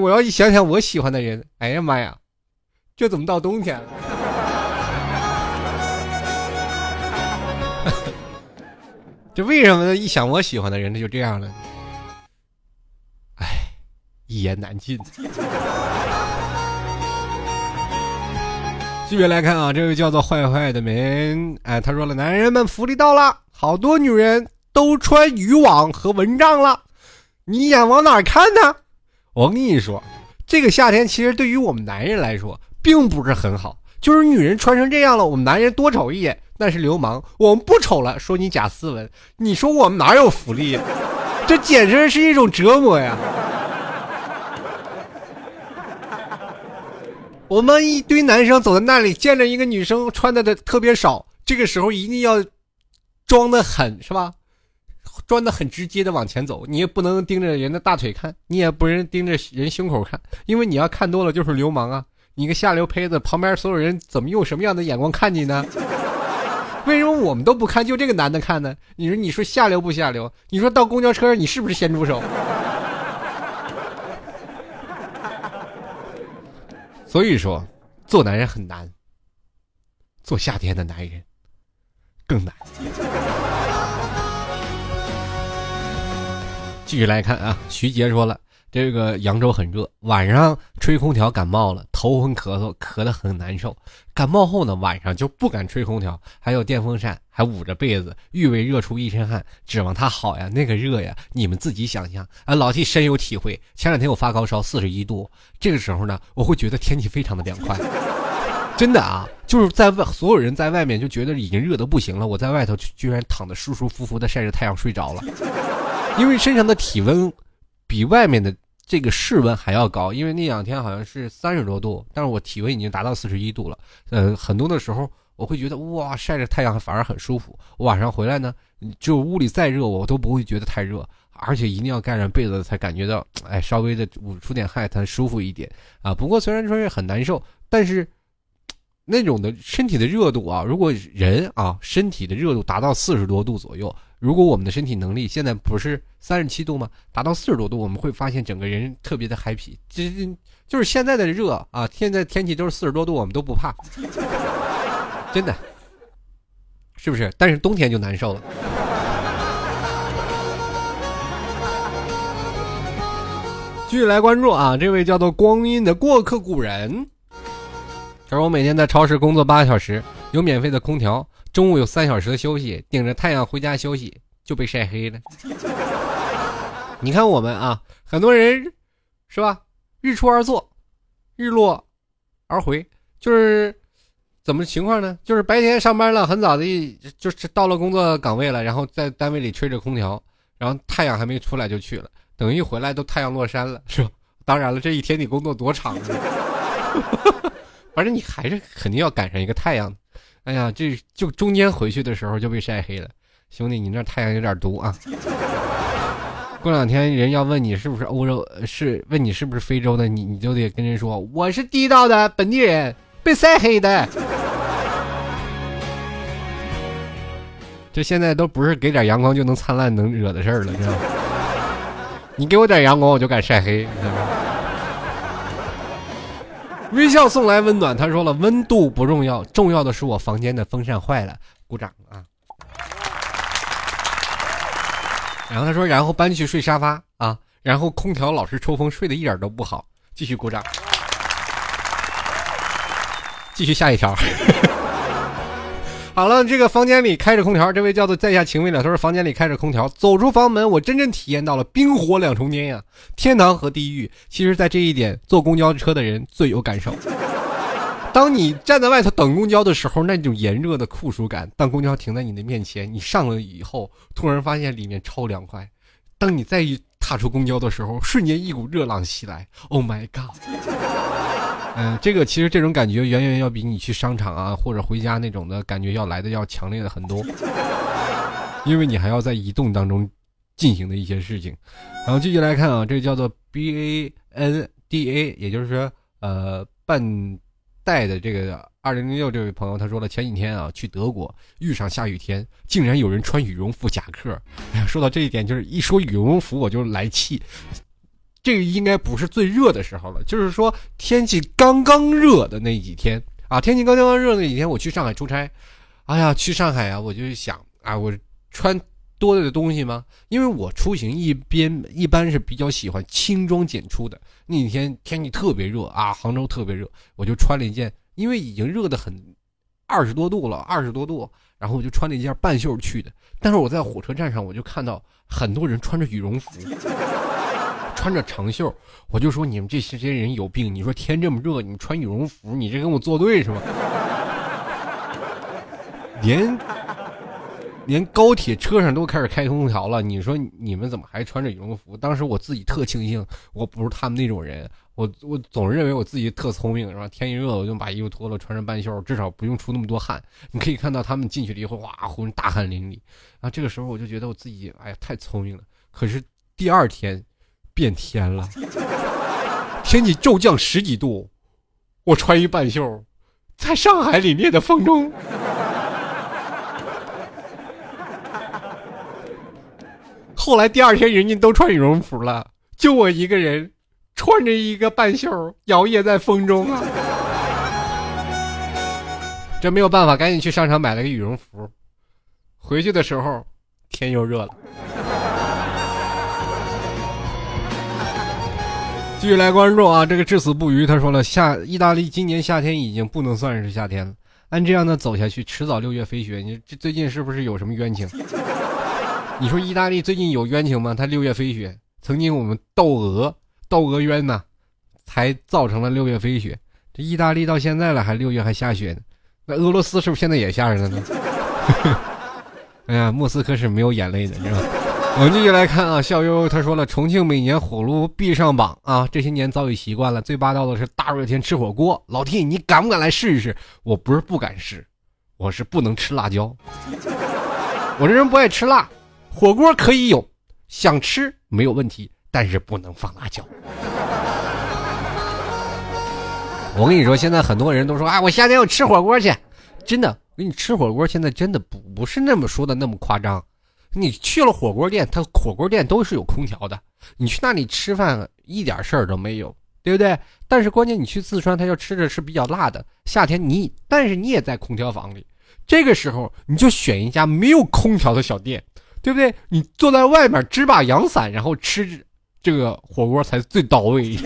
S1: 我要一想想我喜欢的人，哎呀妈呀！”这怎么到冬天了？这为什么呢？一想我喜欢的人，他就这样了。哎，一言难尽。继续来看啊，这位叫做坏坏的人，哎，他说了：“男人们福利到了，好多女人都穿渔网和蚊帐了，你眼往哪看呢？”我跟你说，这个夏天其实对于我们男人来说。并不是很好，就是女人穿成这样了，我们男人多瞅一眼那是流氓，我们不瞅了，说你假斯文，你说我们哪有福利？这简直是一种折磨呀！我们一堆男生走在那里，见着一个女生穿的的特别少，这个时候一定要装的很是吧？装的很直接的往前走，你也不能盯着人的大腿看，你也不能盯着人胸口看，因为你要看多了就是流氓啊！你个下流胚子，旁边所有人怎么用什么样的眼光看你呢？为什么我们都不看，就这个男的看呢？你说你说下流不下流？你说到公交车上，你是不是先出手？所以说，做男人很难，做夏天的男人更难。继续来看啊，徐杰说了。这个扬州很热，晚上吹空调感冒了，头昏咳嗽，咳得很难受。感冒后呢，晚上就不敢吹空调，还有电风扇，还捂着被子，欲为热出一身汗，指望它好呀。那个热呀，你们自己想象。啊，老弟深有体会。前两天我发高烧，四十一度，这个时候呢，我会觉得天气非常的凉快。真的啊，就是在外，所有人在外面就觉得已经热得不行了，我在外头居然躺得舒舒服服的晒着太阳睡着了，因为身上的体温。比外面的这个室温还要高，因为那两天好像是三十多度，但是我体温已经达到四十一度了。呃，很多的时候我会觉得哇，晒着太阳反而很舒服。我晚上回来呢，就屋里再热，我都不会觉得太热，而且一定要盖上被子才感觉到，哎，稍微的出点汗才舒服一点啊。不过虽然说是很难受，但是那种的身体的热度啊，如果人啊身体的热度达到四十多度左右。如果我们的身体能力现在不是三十七度吗？达到四十多度，我们会发现整个人特别的 happy。就就是现在的热啊，现在天气都是四十多度，我们都不怕，真的，是不是？但是冬天就难受了。继续来关注啊，这位叫做光阴的过客古人，他说我每天在超市工作八个小时，有免费的空调。中午有三小时的休息，顶着太阳回家休息就被晒黑了。你看我们啊，很多人是吧？日出而作，日落而回，就是怎么情况呢？就是白天上班了，很早的就是到了工作岗位了，然后在单位里吹着空调，然后太阳还没出来就去了，等一回来都太阳落山了，是吧？当然了，这一天你工作多长啊？反正你还是肯定要赶上一个太阳。哎呀，这就中间回去的时候就被晒黑了，兄弟，你那太阳有点毒啊！过两天人要问你是不是欧洲，是问你是不是非洲的，你你就得跟人说我是地道的本地人，被晒黑的。这现在都不是给点阳光就能灿烂能惹的事儿了，知道吗？你给我点阳光，我就敢晒黑。微笑送来温暖，他说了，温度不重要，重要的是我房间的风扇坏了。鼓掌啊！然后他说，然后搬去睡沙发啊，然后空调老是抽风，睡得一点都不好。继续鼓掌，继续下一条。好了，这个房间里开着空调，这位叫做在下情未了，他说房间里开着空调，走出房门，我真正体验到了冰火两重天呀，天堂和地狱。其实，在这一点，坐公交车的人最有感受。当你站在外头等公交的时候，那种炎热的酷暑感；当公交停在你的面前，你上了以后，突然发现里面超凉快；当你再一踏出公交的时候，瞬间一股热浪袭来。Oh my god！嗯，这个其实这种感觉远远要比你去商场啊或者回家那种的感觉要来的要强烈的很多，因为你还要在移动当中进行的一些事情。然后继续来看啊，这个叫做 B A N D A，也就是说呃半带的这个二零零六这位朋友他说了，前几天啊去德国遇上下雨天，竟然有人穿羽绒服夹克。哎呀，说到这一点，就是一说羽绒服我就来气。这个应该不是最热的时候了，就是说天气刚刚热的那几天啊，天气刚刚热那几天，我去上海出差，哎呀，去上海啊，我就想啊，我穿多的东西吗？因为我出行一边一般是比较喜欢轻装简出的。那几天天气特别热啊，杭州特别热，我就穿了一件，因为已经热的很，二十多度了，二十多度，然后我就穿了一件半袖去的。但是我在火车站上，我就看到很多人穿着羽绒服。穿着长袖，我就说你们这些些人有病。你说天这么热，你穿羽绒服，你这跟我作对是吧？连连高铁车上都开始开空调了，你说你们怎么还穿着羽绒服？当时我自己特庆幸，我不是他们那种人。我我总是认为我自己特聪明，是吧？天一热我就把衣服脱了，穿上半袖，至少不用出那么多汗。你可以看到他们进去了以后，哇，浑身大汗淋漓。然啊，这个时候我就觉得我自己，哎呀，太聪明了。可是第二天。变天了，天气骤降十几度，我穿一半袖，在上海凛冽的风中，后来第二天人家都穿羽绒服了，就我一个人穿着一个半袖摇曳在风中啊！这没有办法，赶紧去商场买了个羽绒服，回去的时候天又热了。继续来关注啊！这个至死不渝，他说了，夏意大利今年夏天已经不能算是夏天了。按这样的走下去，迟早六月飞雪。你这最近是不是有什么冤情？你说意大利最近有冤情吗？他六月飞雪，曾经我们窦娥窦娥冤呐，才造成了六月飞雪。这意大利到现在了，还六月还下雪呢。那俄罗斯是不是现在也下着呢？哎呀，莫斯科是没有眼泪的，是吧？我们继续来看啊，笑悠悠他说了，重庆每年火炉必上榜啊，这些年早已习惯了。最霸道的是大热天吃火锅，老 T，你敢不敢来试一试？我不是不敢试，我是不能吃辣椒。我这人不爱吃辣，火锅可以有，想吃没有问题，但是不能放辣椒。我跟你说，现在很多人都说啊，我夏天要吃火锅去，真的，我跟你吃火锅现在真的不不是那么说的那么夸张。你去了火锅店，它火锅店都是有空调的，你去那里吃饭一点事儿都没有，对不对？但是关键你去四川，他要吃的是比较辣的，夏天你但是你也在空调房里，这个时候你就选一家没有空调的小店，对不对？你坐在外面支把阳伞，然后吃这个火锅才最到位。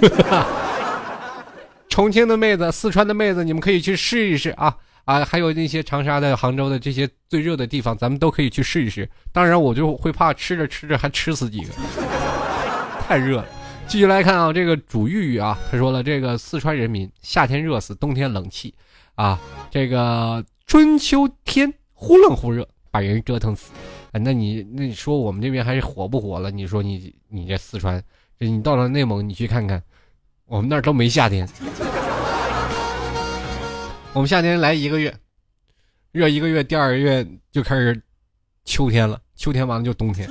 S1: 重庆的妹子、四川的妹子，你们可以去试一试啊啊！还有那些长沙的、杭州的这些最热的地方，咱们都可以去试一试。当然，我就会怕吃着吃着还吃死几个，太热了。继续来看啊，这个主玉玉啊，他说了，这个四川人民夏天热死，冬天冷气啊，这个春秋天忽冷忽热，把人折腾死。哎，那你那你说我们这边还是火不火了？你说你你这四川，你到了内蒙，你去看看。我们那儿都没夏天，我们夏天来一个月，热一个月，第二个月就开始秋天了，秋天完了就冬天，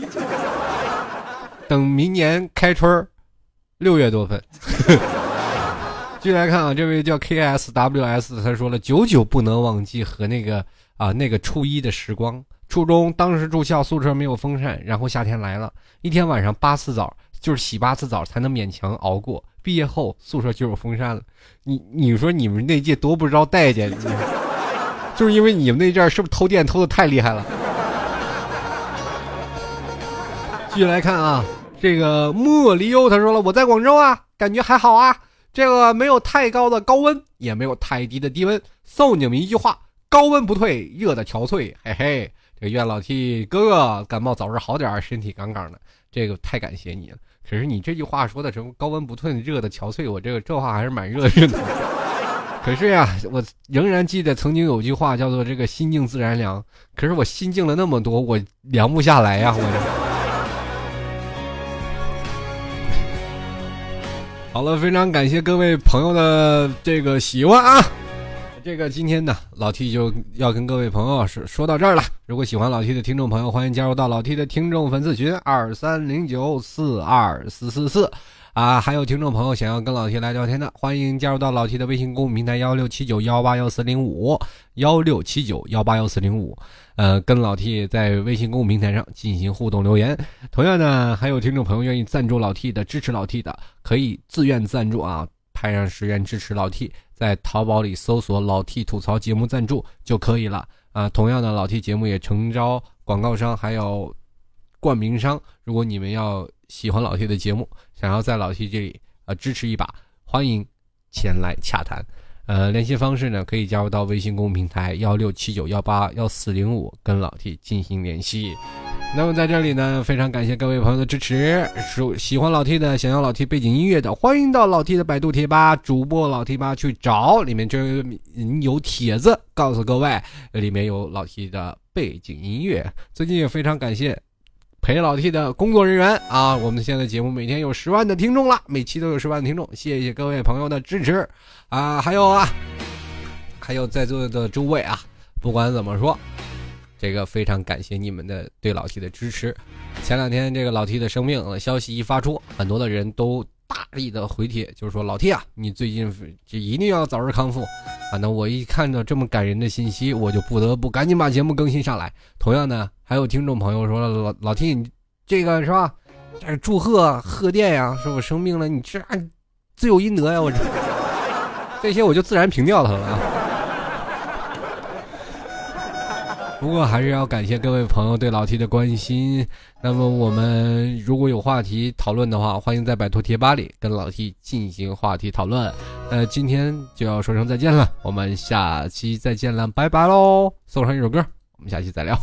S1: 等明年开春六月多份。继续来看啊，这位叫 KSWS，他说了，久久不能忘记和那个啊那个初一的时光。初中当时住校，宿舍没有风扇，然后夏天来了，一天晚上八次澡，就是洗八次澡才能勉强熬过。毕业后宿舍就有风扇了，你你说你们那届多不招待见，就是因为你们那阵儿是不是偷电偷的太厉害了？继续来看啊，这个莫离忧他说了，我在广州啊，感觉还好啊，这个没有太高的高温，也没有太低的低温，送你们一句话：高温不退，热的憔悴。嘿嘿，这个愿老 T 哥哥感冒早日好点，身体杠杠的，这个太感谢你了。可是你这句话说的什么高温不退，热的憔悴，我这个这话还是蛮热的。可是呀，我仍然记得曾经有句话叫做“这个心静自然凉”。可是我心静了那么多，我凉不下来呀！我。好了，非常感谢各位朋友的这个喜欢啊。这个今天呢，老 T 就要跟各位朋友说说到这儿了。如果喜欢老 T 的听众朋友，欢迎加入到老 T 的听众粉丝群二三零九四二四四四啊。还有听众朋友想要跟老 T 来聊天的，欢迎加入到老 T 的微信公众平台幺六七九幺八幺四零五幺六七九幺八幺四零五，呃，跟老 T 在微信公众平台上进行互动留言。同样呢，还有听众朋友愿意赞助老 T 的、支持老 T 的，可以自愿赞助啊，派上十元支持老 T。在淘宝里搜索“老 T 吐槽节目赞助”就可以了啊。同样的，老 T 节目也诚招广告商，还有冠名商。如果你们要喜欢老 T 的节目，想要在老 T 这里啊支持一把，欢迎前来洽谈。呃，联系方式呢，可以加入到微信公众平台幺六七九幺八幺四零五，跟老 T 进行联系。那么在这里呢，非常感谢各位朋友的支持。喜喜欢老 T 的，想要老 T 背景音乐的，欢迎到老 T 的百度贴吧主播老 T 吧去找，里面就有帖子告诉各位，里面有老 T 的背景音乐。最近也非常感谢陪老 T 的工作人员啊，我们现在节目每天有十万的听众了，每期都有十万的听众，谢谢各位朋友的支持啊！还有啊，还有在座的诸位啊，不管怎么说。这个非常感谢你们的对老 T 的支持。前两天这个老 T 的生病消息一发出，很多的人都大力的回帖，就是说老 T 啊，你最近就一定要早日康复。啊，那我一看到这么感人的信息，我就不得不赶紧把节目更新上来。同样呢，还有听众朋友说老老 T，你这个是吧？这祝贺贺电呀，说我生病了，你这罪有应得呀，我这 这些我就自然平掉它了啊不过还是要感谢各位朋友对老 T 的关心。那么我们如果有话题讨论的话，欢迎在百度贴吧里跟老 T 进行话题讨论。呃，今天就要说声再见了，我们下期再见了，拜拜喽！送上一首歌，我们下期再聊。